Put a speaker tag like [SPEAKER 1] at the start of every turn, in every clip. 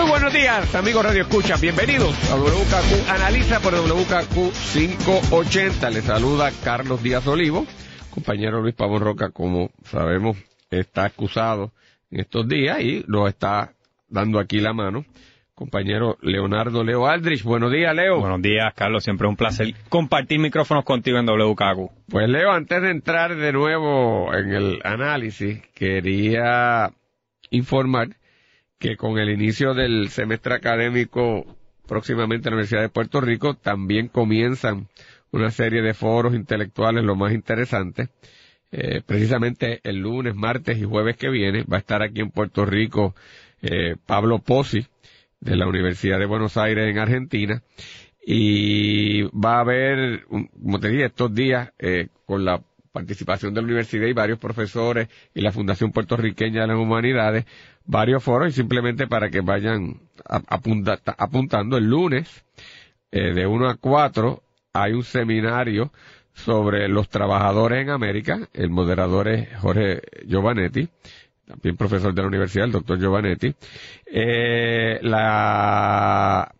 [SPEAKER 1] Muy buenos días, amigos Radio Escucha. Bienvenidos a WKQ Analiza por WKQ 580. Les saluda Carlos Díaz Olivo, compañero Luis Pavón Roca, como sabemos, está acusado en estos días y lo está dando aquí la mano. Compañero Leonardo Leo Aldrich. Buenos días, Leo.
[SPEAKER 2] Buenos días, Carlos. Siempre es un placer compartir micrófonos contigo en WKQ.
[SPEAKER 1] Pues, Leo, antes de entrar de nuevo en el análisis, quería informar que con el inicio del semestre académico próximamente en la Universidad de Puerto Rico también comienzan una serie de foros intelectuales lo más interesantes. Eh, precisamente el lunes, martes y jueves que viene va a estar aquí en Puerto Rico eh, Pablo Pozzi de la Universidad de Buenos Aires en Argentina y va a haber, como te dije, estos días eh, con la participación de la universidad y varios profesores y la Fundación Puertorriqueña de las Humanidades, varios foros y simplemente para que vayan apuntando el lunes eh, de 1 a 4 hay un seminario sobre los trabajadores en América, el moderador es Jorge Giovanetti, también profesor de la universidad, el doctor Giovanetti, eh, la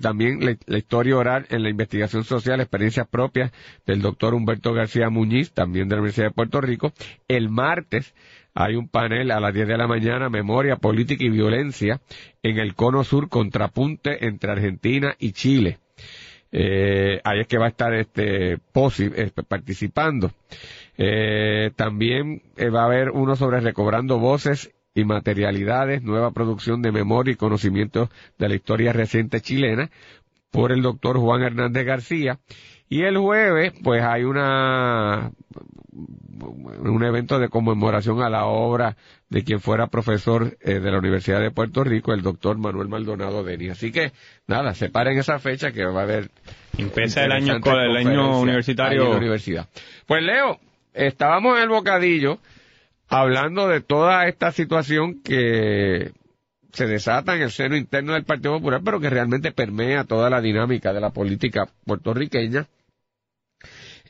[SPEAKER 1] también la, historia oral en la investigación social, experiencias propias del doctor Humberto García Muñiz, también de la Universidad de Puerto Rico. El martes hay un panel a las 10 de la mañana, Memoria, Política y Violencia, en el Cono Sur, contrapunte entre Argentina y Chile. Eh, ahí es que va a estar este eh, participando. Eh, también eh, va a haber uno sobre recobrando voces y materialidades, nueva producción de memoria y conocimiento de la historia reciente chilena por el doctor Juan Hernández García. Y el jueves, pues hay una, un evento de conmemoración a la obra de quien fuera profesor eh, de la Universidad de Puerto Rico, el doctor Manuel Maldonado Deni. Así que, nada, separen esa fecha que va a haber.
[SPEAKER 2] Empieza el año, el año universitario.
[SPEAKER 1] universidad. Pues Leo, estábamos en el bocadillo hablando de toda esta situación que se desata en el seno interno del Partido Popular, pero que realmente permea toda la dinámica de la política puertorriqueña.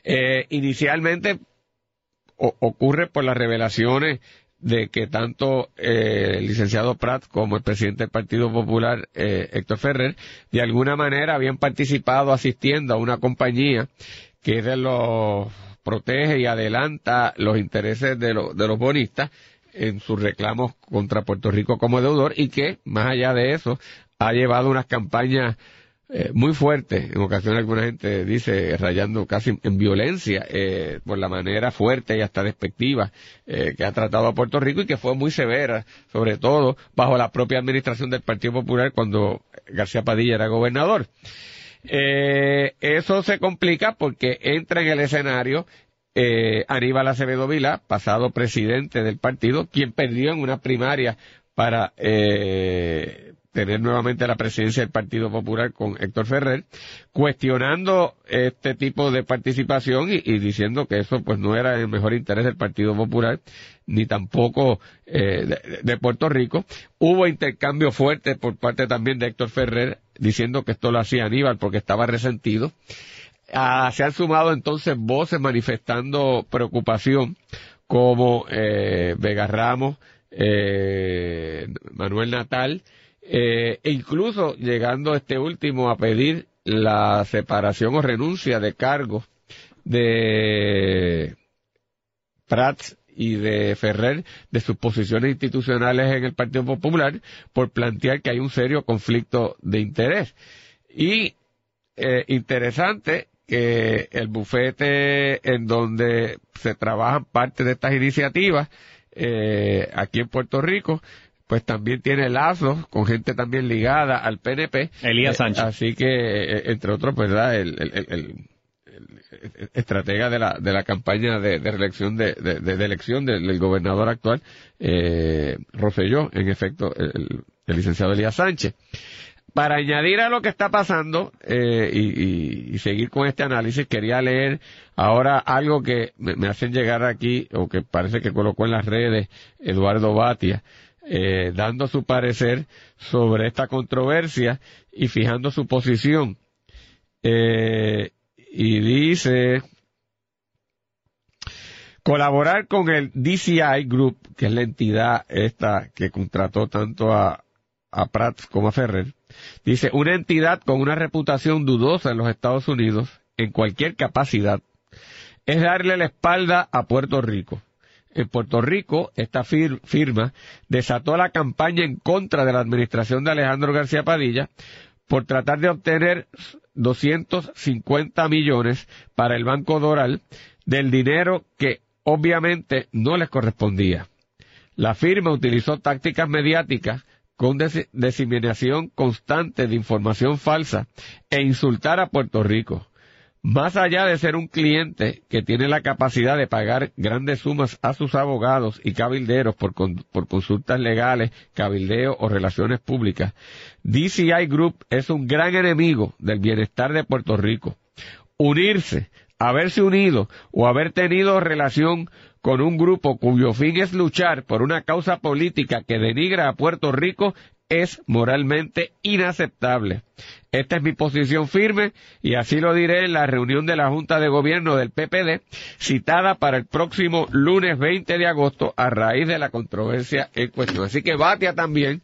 [SPEAKER 1] Eh, inicialmente ocurre por las revelaciones de que tanto eh, el licenciado Pratt como el presidente del Partido Popular, eh, Héctor Ferrer, de alguna manera habían participado asistiendo a una compañía que es de los protege y adelanta los intereses de, de los bonistas en sus reclamos contra Puerto Rico como deudor y que, más allá de eso, ha llevado unas campañas eh, muy fuertes, en ocasiones alguna gente dice rayando casi en violencia, eh, por la manera fuerte y hasta despectiva eh, que ha tratado a Puerto Rico y que fue muy severa, sobre todo bajo la propia administración del Partido Popular cuando García Padilla era gobernador. Eh, eso se complica porque entra en el escenario eh, Aníbal Acevedo Vila, pasado presidente del partido, quien perdió en una primaria para eh, tener nuevamente la presidencia del Partido Popular con Héctor Ferrer, cuestionando este tipo de participación y, diciendo que eso pues no era el mejor interés del Partido Popular ni tampoco eh, de, Puerto Rico. Hubo intercambio fuerte por parte también de Héctor Ferrer diciendo que esto lo hacía Aníbal porque estaba resentido. Ah, se han sumado entonces voces manifestando preocupación como eh, Vega Ramos, eh, Manuel Natal, eh, e incluso llegando este último a pedir la separación o renuncia de cargos de Prats y de Ferrer de sus posiciones institucionales en el Partido Popular por plantear que hay un serio conflicto de interés. Y eh, interesante que el bufete en donde se trabajan parte de estas iniciativas eh, aquí en Puerto Rico, pues también tiene lazos con gente también ligada al PNP.
[SPEAKER 2] Elías Sánchez.
[SPEAKER 1] así que, entre otros, ¿verdad? el, el estratega de la, de la campaña de, de reelección de, de, elección del, gobernador actual, eh, en efecto, el, licenciado Elías Sánchez. para añadir a lo que está pasando eh, y, y- y seguir con este análisis, quería leer ahora algo que me, me hacen llegar aquí, o que parece que colocó en las redes Eduardo Batia, eh, dando su parecer sobre esta controversia y fijando su posición. Eh, y dice, colaborar con el DCI Group, que es la entidad esta que contrató tanto a, a Pratt como a Ferrer, dice, una entidad con una reputación dudosa en los Estados Unidos, en cualquier capacidad, es darle la espalda a Puerto Rico. En Puerto Rico, esta fir- firma desató la campaña en contra de la administración de Alejandro García Padilla por tratar de obtener 250 millones para el Banco Doral del dinero que obviamente no les correspondía. La firma utilizó tácticas mediáticas con diseminación constante de información falsa e insultar a Puerto Rico. Más allá de ser un cliente que tiene la capacidad de pagar grandes sumas a sus abogados y cabilderos por, con- por consultas legales, cabildeo o relaciones públicas, DCI Group es un gran enemigo del bienestar de Puerto Rico. Unirse, haberse unido o haber tenido relación con un grupo cuyo fin es luchar por una causa política que denigra a Puerto Rico es moralmente inaceptable. Esta es mi posición firme y así lo diré en la reunión de la Junta de Gobierno del PPD citada para el próximo lunes 20 de agosto a raíz de la controversia en cuestión. Así que Batia también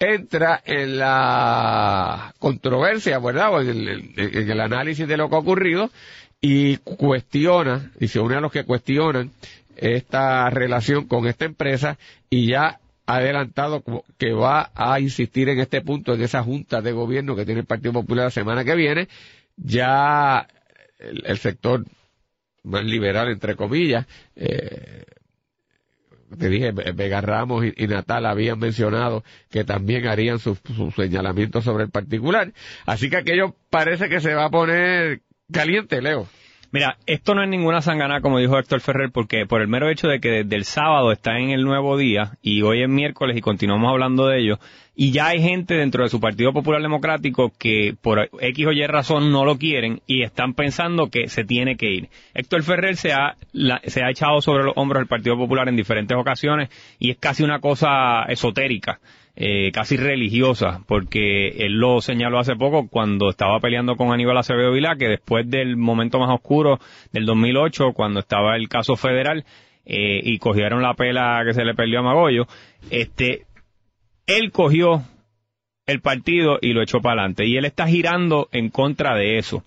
[SPEAKER 1] entra en la controversia, ¿verdad? O en el, en- el análisis de lo que ha ocurrido y cuestiona, y se une a los que cuestionan esta relación con esta empresa y ya adelantado que va a insistir en este punto en esa junta de gobierno que tiene el Partido Popular la semana que viene. Ya el, el sector más liberal, entre comillas, eh, te dije, Ve- Vega Ramos y, Natal habían mencionado que también harían sus sus señalamientos sobre el particular. Así que aquello parece que se va a poner caliente, Leo.
[SPEAKER 2] Mira, esto no es ninguna sangana, como dijo Héctor Ferrer, porque por el mero hecho de que desde el sábado está en el nuevo día y hoy es miércoles y continuamos hablando de ello, y ya hay gente dentro de su Partido Popular Democrático que por X o Y razón no lo quieren y están pensando que se tiene que ir. Héctor Ferrer se ha, la- se ha echado sobre los hombros del Partido Popular en diferentes ocasiones y es casi una cosa esotérica eh, casi religiosa, porque él lo señaló hace poco cuando estaba peleando con Aníbal Acevedo Vilá, que después del momento más oscuro del 2008, cuando estaba el caso federal, eh, y cogieron la pela que se le perdió a Magollo, este, él cogió el partido y lo echó para adelante, y él está girando en contra de eso.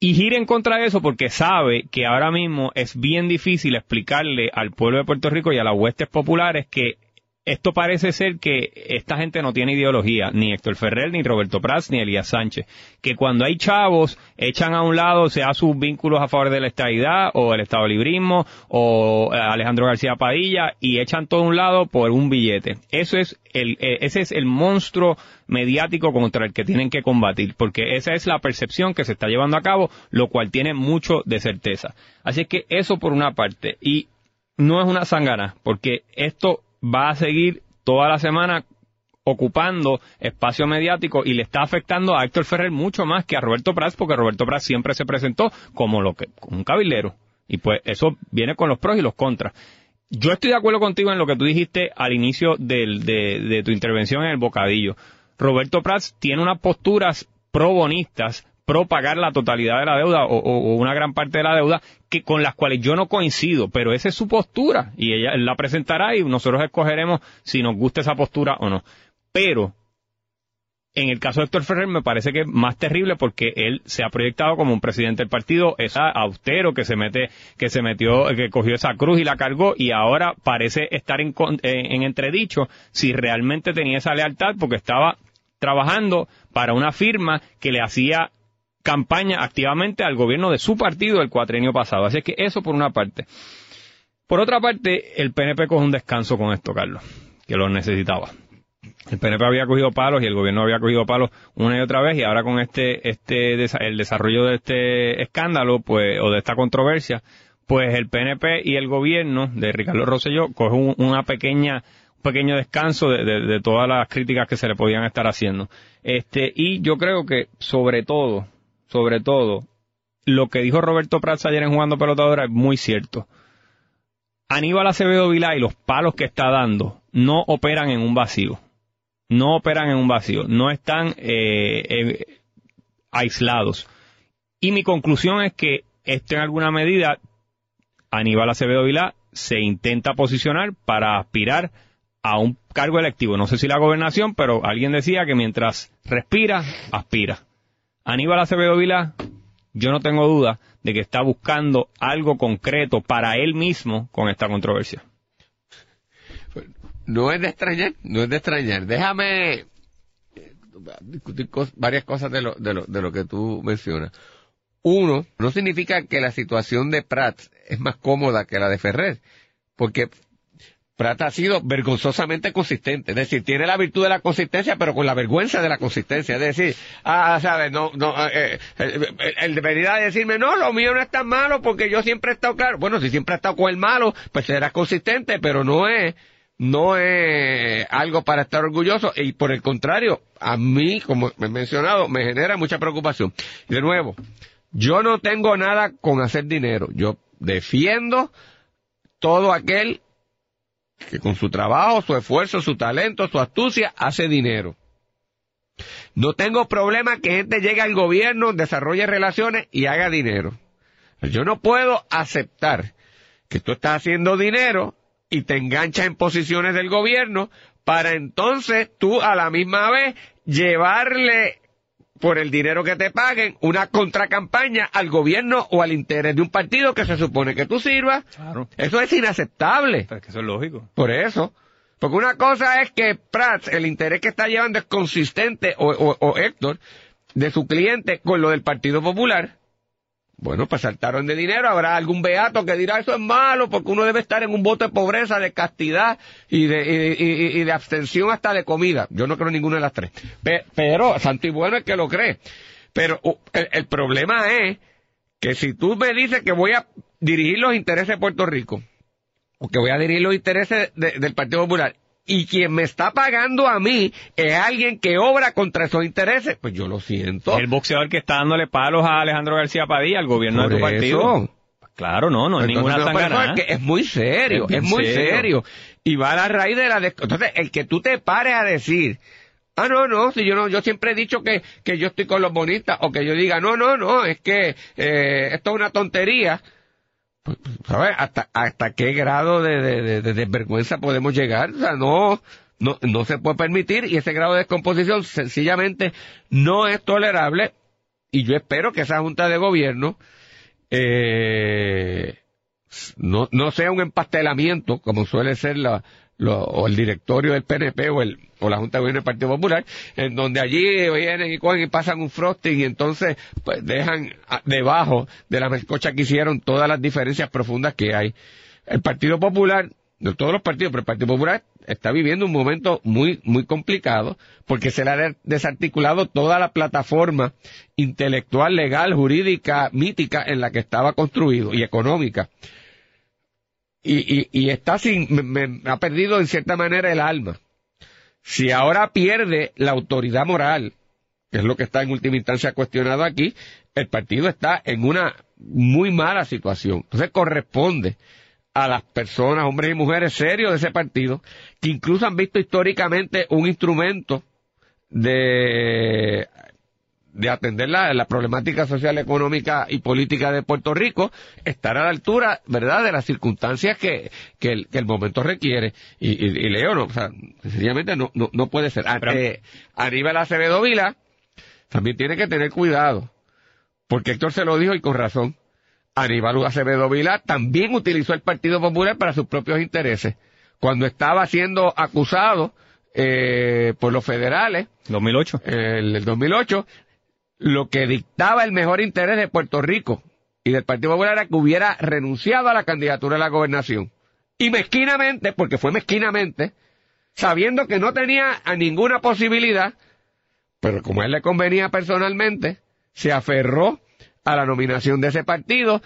[SPEAKER 2] Y gira en contra de eso porque sabe que ahora mismo es bien difícil explicarle al pueblo de Puerto Rico y a las huestes populares que esto parece ser que esta gente no tiene ideología, ni Héctor Ferrer, ni Roberto Prats, ni Elías Sánchez. Que cuando hay chavos, echan a un lado, sea sus vínculos a favor de la estadidad, o el estado librismo, o eh, Alejandro García Padilla, y echan todo a un lado por un billete. Eso es el, eh, ese es el monstruo mediático contra el que tienen que combatir, porque esa es la percepción que se está llevando a cabo, lo cual tiene mucho de certeza. Así es que eso por una parte. Y no es una sangana, porque esto va a seguir toda la semana ocupando espacio mediático y le está afectando a Héctor Ferrer mucho más que a Roberto Prats, porque Roberto Prats siempre se presentó como lo que, un cabildero. Y pues eso viene con los pros y los contras. Yo estoy de acuerdo contigo en lo que tú dijiste al inicio del- de, de tu intervención en el bocadillo. Roberto Prats tiene unas posturas pro bonistas, pro pagar la totalidad de la deuda o, una gran parte de la deuda que con las cuales yo no coincido, pero esa es su postura y ella la presentará y nosotros escogeremos si nos gusta esa postura o no. Pero en el caso de Héctor Ferrer me parece que es más terrible porque él se ha proyectado como un presidente del partido, es austero que se mete, que se metió, que cogió esa cruz y la cargó y ahora parece estar en, en, en entredicho si realmente tenía esa lealtad porque estaba trabajando para una firma que le hacía campaña activamente al gobierno de su partido el cuatrenio pasado. Así que eso por una parte. Por otra parte, el PNP coge un descanso con esto, Carlos, que lo necesitaba. El PNP había cogido palos y el gobierno había cogido palos una y otra vez y ahora con este, este, el desarrollo de este escándalo, pues, o de esta controversia, pues el PNP y el gobierno de Ricardo Rosselló coge un- una pequeña pequeño descanso de, de- de todas las críticas que se le podían estar haciendo. Este, y yo creo que sobre todo, sobre todo, lo que dijo Roberto Prats ayer en Jugando Pelotadora es muy cierto. Aníbal Acevedo Vilá y los palos que está dando no operan en un vacío. No operan en un vacío. No están eh, eh, aislados. Y mi conclusión es que esto en alguna medida Aníbal Acevedo Vilá se intenta posicionar para aspirar a un cargo electivo. No sé si la gobernación, pero alguien decía que mientras respira, aspira. Aníbal Acevedo Vilá, yo no tengo duda de que está buscando algo concreto para él mismo con esta controversia.
[SPEAKER 1] No es de extrañar, no es de extrañar. Déjame eh, discutir varias cosas de lo, de, lo, de lo que tú mencionas. Uno, no significa que la situación de Pratt es más cómoda que la de Ferrer, porque Pratt ha sido vergonzosamente consistente, es decir, tiene la virtud de la consistencia, pero con la vergüenza de la consistencia, es decir, ah, sabes, no, no, eh, eh, eh, el de venir a decirme, no, lo mío no es tan malo porque yo siempre he estado claro, bueno, si siempre he estado con el malo, pues serás consistente, pero no es, no es algo para estar orgulloso, y por el contrario, a mí, como he mencionado, me genera mucha preocupación. De nuevo, yo no tengo nada con hacer dinero, yo defiendo todo aquel que con su trabajo, su esfuerzo, su talento, su astucia, hace dinero. No tengo problema que gente llegue al gobierno, desarrolle relaciones y haga dinero. Yo no puedo aceptar que tú estás haciendo dinero y te enganchas en posiciones del gobierno para entonces tú a la misma vez llevarle por el dinero que te paguen una contracampaña al gobierno o al interés de un partido que se supone que tú sirvas.
[SPEAKER 2] Claro.
[SPEAKER 1] Eso es inaceptable.
[SPEAKER 2] Pero es que eso es lógico.
[SPEAKER 1] Por eso. Porque una cosa es que Prats, el interés que está llevando es consistente, o, o- o Héctor, de su cliente con lo del Partido Popular. Bueno, pues saltaron de dinero. Habrá algún beato que dirá eso es malo porque uno debe estar en un voto de pobreza, de castidad y de, y, de abstención hasta de comida. Yo no creo ninguna de las tres. Pe- pero, santo y bueno es que lo cree. Pero el, el problema es que si tú me dices que voy a dirigir los intereses de Puerto Rico, o que voy a dirigir los intereses de- del Partido Popular, y quien me está pagando a mí es alguien que obra contra esos intereses, pues yo lo siento.
[SPEAKER 2] El boxeador que está dándole palos a Alejandro García Padilla, al gobierno
[SPEAKER 1] Por
[SPEAKER 2] de tu partido.
[SPEAKER 1] eso.
[SPEAKER 2] Claro, no, no es ninguna sangana.
[SPEAKER 1] es, que es muy serio,
[SPEAKER 2] Es
[SPEAKER 1] muy
[SPEAKER 2] serio.
[SPEAKER 1] serio. Y va a la raíz de la... Entonces, el que tú te pares a decir, ah, no, no, si yo no, yo siempre he dicho que, que yo estoy con los bonistas, o que yo diga, no, no, no, es que eh, esto es una tontería. Pues, ¿Sabes? ¿Hasta, hasta qué grado de, de, de- de desvergüenza podemos llegar? O sea, no, no, no se puede permitir y ese grado de descomposición sencillamente no es tolerable y yo espero que esa Junta de Gobierno eh, no, no sea un empastelamiento como suele ser la, lo- o el directorio del PNP o, el, o la Junta de Gobierno del Partido Popular, en donde allí vienen y cogen y pasan un frosting y entonces pues dejan debajo de la mezcocha que hicieron todas las diferencias profundas que hay. El Partido Popular, de todos los partidos, pero el Partido Popular está viviendo un momento muy, muy complicado porque se le ha de- desarticulado toda la plataforma intelectual, legal, jurídica, mítica en la que estaba construido y económica. Y, y, y está sin, me- ha perdido en cierta manera el alma. Si ahora pierde la autoridad moral, que es lo que está en última instancia cuestionado aquí, el partido está en una muy mala situación. Entonces corresponde a las personas, hombres y mujeres serios de ese partido, que incluso han visto históricamente un instrumento de, de atender la, la problemática social, económica y política de Puerto Rico, estar a la altura, ¿verdad?, de las circunstancias que, que, el, que el momento requiere. Y, y, y Leo, no, o sea, sencillamente no, no, no puede ser. Ante Aníbal Acevedo Vila, también tiene que tener cuidado, porque Héctor se lo dijo y con razón. Aníbal Acevedo Vila también utilizó el Partido Popular para sus propios intereses. Cuando estaba siendo acusado eh, por los federales
[SPEAKER 2] 2008.
[SPEAKER 1] en el 2008, lo que dictaba el mejor interés de Puerto Rico y del Partido Popular era que hubiera renunciado a la candidatura a la gobernación. Y mezquinamente, porque fue mezquinamente, sabiendo que no tenía a ninguna posibilidad, pero como a él le convenía personalmente, se aferró a la nominación de ese partido,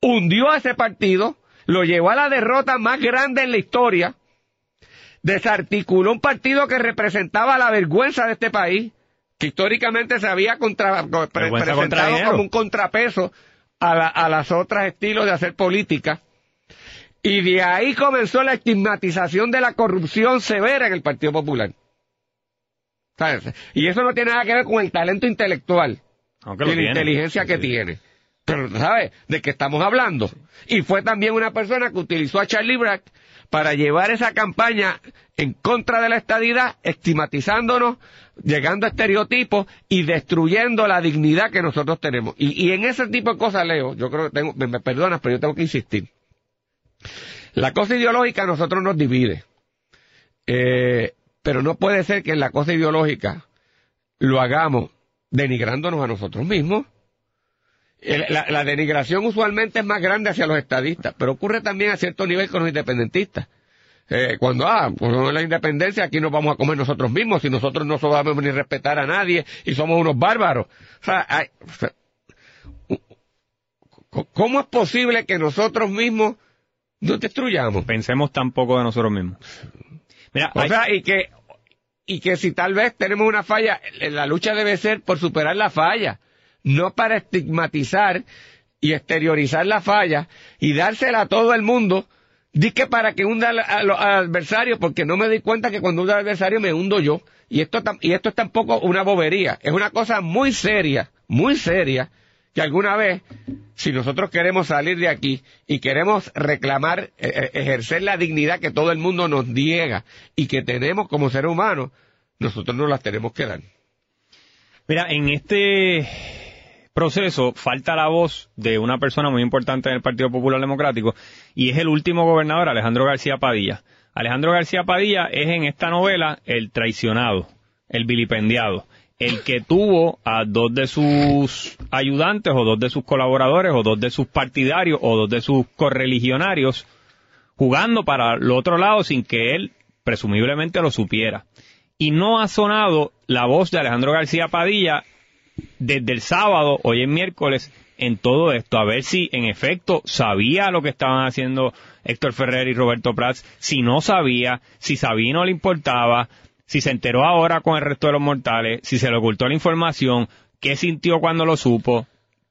[SPEAKER 1] hundió a ese partido, lo llevó a la derrota más grande en la historia, desarticuló un partido que representaba la vergüenza de este país, que históricamente se había contra, pre- presentado como un contrapeso a, la- a las otras estilos de hacer política. Y de ahí comenzó la estigmatización de la corrupción severa en el Partido Popular. ¿Sabes? Y eso no tiene nada que ver con el talento intelectual
[SPEAKER 2] Aunque
[SPEAKER 1] y la
[SPEAKER 2] tiene.
[SPEAKER 1] inteligencia que
[SPEAKER 2] Sí.
[SPEAKER 1] tiene. Pero, ¿sabes? ¿De qué estamos hablando? Y fue también una persona que utilizó a Charlie Black para llevar esa campaña en contra de la estadidad, estigmatizándonos, llegando a estereotipos y destruyendo la dignidad que nosotros tenemos. Y, y en ese tipo de cosas, Leo, yo creo que tengo, me, perdonas, pero yo tengo que insistir. La cosa ideológica a nosotros nos divide. Eh, pero no puede ser que en la cosa ideológica lo hagamos denigrándonos a nosotros mismos. La, la denigración usualmente es más grande hacia los estadistas, pero ocurre también a cierto nivel con los independentistas. Eh, cuando, ah, pues con la independencia aquí nos vamos a comer nosotros mismos, si nosotros no sabemos ni respetar a nadie y somos unos bárbaros. O sea, hay- o sea, ¿cómo es posible que nosotros mismos nos destruyamos?
[SPEAKER 2] Pensemos tan poco de nosotros mismos. Mira,
[SPEAKER 1] O
[SPEAKER 2] hay-
[SPEAKER 1] sea, y que, y que si tal vez tenemos una falla, la lucha debe ser por superar la falla, no para estigmatizar y exteriorizar la falla y dársela a todo el mundo. Di que para que hunda al, adversario, porque no me di cuenta que cuando hundo al adversario me hundo yo. Y esto, y esto es tampoco una bobería, es una cosa muy seria, muy seria, que alguna vez, si nosotros queremos salir de aquí y queremos reclamar, eh, eh, ejercer la dignidad que todo el mundo nos niega y que tenemos como seres humanos, nosotros nos las tenemos que dar.
[SPEAKER 2] Mira, en este proceso falta la voz de una persona muy importante en el Partido Popular Democrático y es el último gobernador, Alejandro García Padilla. Alejandro García Padilla es en esta novela el traicionado, el vilipendiado, el que tuvo a dos de sus ayudantes o dos de sus colaboradores o dos de sus partidarios o dos de sus correligionarios jugando para el otro lado sin que él presumiblemente lo supiera. Y no ha sonado la voz de Alejandro García Padilla desde el sábado, hoy es miércoles, en todo esto, a ver si en efecto sabía lo que estaban haciendo Héctor Ferrer y Roberto Prats, si no sabía, si sabía y no le importaba, si se enteró ahora con el resto de los mortales, si se le ocultó la información, qué sintió cuando lo supo,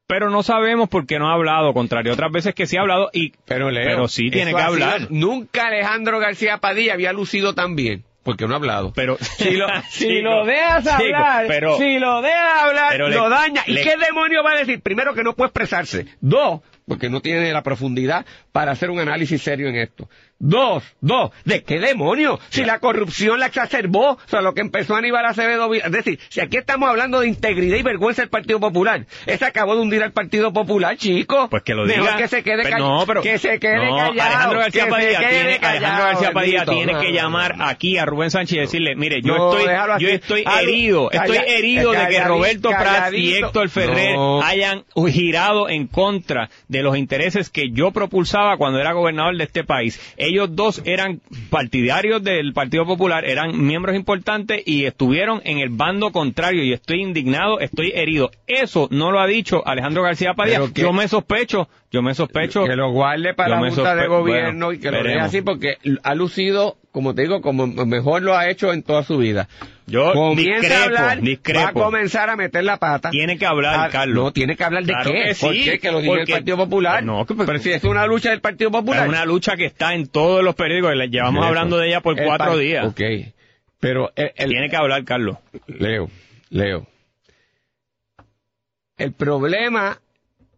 [SPEAKER 2] pero no sabemos por qué no ha hablado, contrario a otras veces que sí ha hablado y
[SPEAKER 1] Pero, Leo,
[SPEAKER 2] pero sí tiene que
[SPEAKER 1] sido-
[SPEAKER 2] hablar.
[SPEAKER 1] nunca Alejandro García Padilla había lucido tan bien, porque no ha hablado.
[SPEAKER 2] Pero
[SPEAKER 1] Si lo, si
[SPEAKER 2] Chico,
[SPEAKER 1] lo dejas
[SPEAKER 2] chico,
[SPEAKER 1] hablar,
[SPEAKER 2] pero-
[SPEAKER 1] si lo dejas hablar,
[SPEAKER 2] pero le-
[SPEAKER 1] lo daña. ¿Y
[SPEAKER 2] le-
[SPEAKER 1] qué demonio va a decir? Primero, que no puede expresarse. Dos, porque no tiene la profundidad para hacer un análisis serio en esto. Dos, dos, ¿de qué demonio? Si la corrupción la exacerbó, o sea, lo que empezó Aníbal Acevedo, es decir, si aquí estamos hablando de integridad y vergüenza del Partido Popular, ese acabó de hundir al Partido Popular, chico.
[SPEAKER 2] Pues que lo
[SPEAKER 1] Mejor
[SPEAKER 2] diga.
[SPEAKER 1] que se quede
[SPEAKER 2] Pero
[SPEAKER 1] callado.
[SPEAKER 2] no, pero-
[SPEAKER 1] que se quede
[SPEAKER 2] no,
[SPEAKER 1] callado.
[SPEAKER 2] Alejandro García
[SPEAKER 1] que
[SPEAKER 2] Padilla tiene,
[SPEAKER 1] callado,
[SPEAKER 2] Alejandro García Padilla
[SPEAKER 1] bendito.
[SPEAKER 2] tiene que llamar
[SPEAKER 1] no.
[SPEAKER 2] aquí a Rubén Sánchez y decirle, mire, yo
[SPEAKER 1] No,
[SPEAKER 2] estoy, yo estoy herido, estoy herido de que Roberto Prats y. Héctor Ferrer hayan girado en contra de los intereses que yo propulsaba cuando era gobernador de este país. Ellos dos eran partidarios del Partido Popular, eran miembros importantes y estuvieron en el bando contrario y estoy indignado, estoy herido. Eso no lo ha dicho Alejandro García Padilla.
[SPEAKER 1] Que-
[SPEAKER 2] Yo me sospecho, yo me sospecho
[SPEAKER 1] que lo guarde para la Junta de Gobierno
[SPEAKER 2] bueno,
[SPEAKER 1] y que lo deje así porque ha lucido, como te digo, como mejor lo ha hecho en toda su vida.
[SPEAKER 2] Yo
[SPEAKER 1] Comienza
[SPEAKER 2] discrepo,
[SPEAKER 1] a hablar,
[SPEAKER 2] discrepo.
[SPEAKER 1] va a comenzar a meter la pata.
[SPEAKER 2] Tiene que hablar,
[SPEAKER 1] Ah,
[SPEAKER 2] Carlos.
[SPEAKER 1] No, tiene que hablar de
[SPEAKER 2] Claro
[SPEAKER 1] qué.
[SPEAKER 2] que sí,
[SPEAKER 1] ¿Por qué? Que lo diga el Partido Popular.
[SPEAKER 2] No, que-
[SPEAKER 1] pero si es una lucha del Partido Popular.
[SPEAKER 2] Es una lucha que está en todos los periódicos, le llevamos
[SPEAKER 1] Eso.
[SPEAKER 2] hablando de ella por
[SPEAKER 1] El
[SPEAKER 2] cuatro días.
[SPEAKER 1] Ok. Pero el, el-
[SPEAKER 2] Tiene que hablar, Carlos.
[SPEAKER 1] Leo, Leo. El problema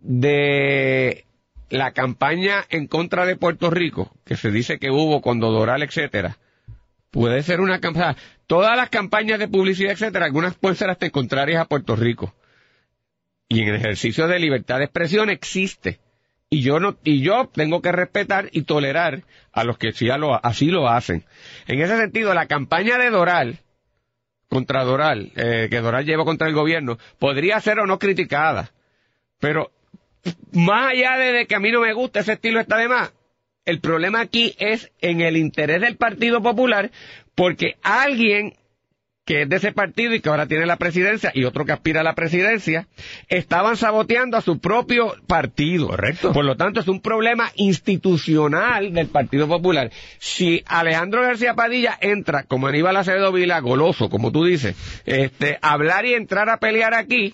[SPEAKER 1] de la campaña en contra de Puerto Rico, que se dice que hubo cuando Doral, etcétera, puede ser una campaña. Todas las campañas de publicidad, etcétera, algunas pueden ser hasta contrarias a Puerto Rico. Y en el ejercicio de libertad de expresión existe. Y yo no, y yo tengo que respetar y tolerar a los que sí así lo hacen. En ese sentido, la campaña de Doral, contra Doral, eh, que Doral lleva contra el gobierno, podría ser o no criticada. Pero más allá de, que a mí no me gusta ese estilo está de más, el problema aquí es en el interés del Partido Popular, porque alguien que es de ese partido y que ahora tiene la presidencia, y otro que aspira a la presidencia, estaban saboteando a su propio partido.
[SPEAKER 2] Correcto.
[SPEAKER 1] Por lo tanto, es un problema institucional del Partido Popular. Si Alejandro García Padilla entra, como Aníbal Acevedo Vila, goloso, como tú dices, este, hablar y entrar a pelear aquí,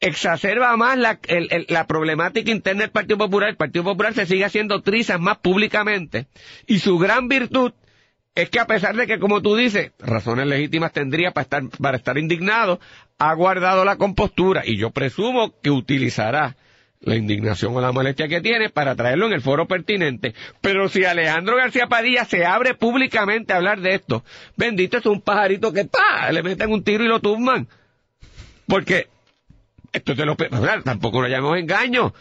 [SPEAKER 1] exacerba más la, problemática interna del Partido Popular. El Partido Popular se sigue haciendo trizas más públicamente. Y su gran virtud es que a pesar de que, como tú dices, razones legítimas tendría para estar, para estar indignado, ha guardado la compostura y yo presumo que utilizará la indignación o la molestia que tiene para traerlo en el foro pertinente. Pero si Alejandro García Padilla se abre públicamente a hablar de esto, bendito es un pajarito que pa, le meten un tiro y lo tumban. Porque esto es de lo peor, tampoco lo llamemos engaño.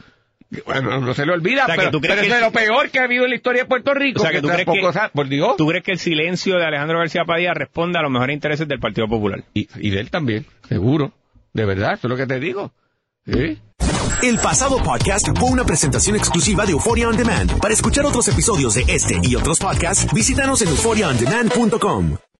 [SPEAKER 1] Bueno, no se le olvida,
[SPEAKER 2] O sea, que
[SPEAKER 1] pero,
[SPEAKER 2] tú crees
[SPEAKER 1] pero
[SPEAKER 2] que
[SPEAKER 1] es lo peor que ha habido en la historia de Puerto Rico.
[SPEAKER 2] O sea, que tú crees que-
[SPEAKER 1] sa- por Dios.
[SPEAKER 2] ¿Tú crees que el silencio de Alejandro García Padilla responde a los mejores intereses del Partido Popular?
[SPEAKER 1] Y, y de él también, seguro. De verdad, eso es lo que te digo. ¿Sí?
[SPEAKER 3] El pasado podcast fue una presentación exclusiva de Euphoria On Demand. Para escuchar otros episodios de este y otros podcasts, visítanos en euphoriaondemand.com.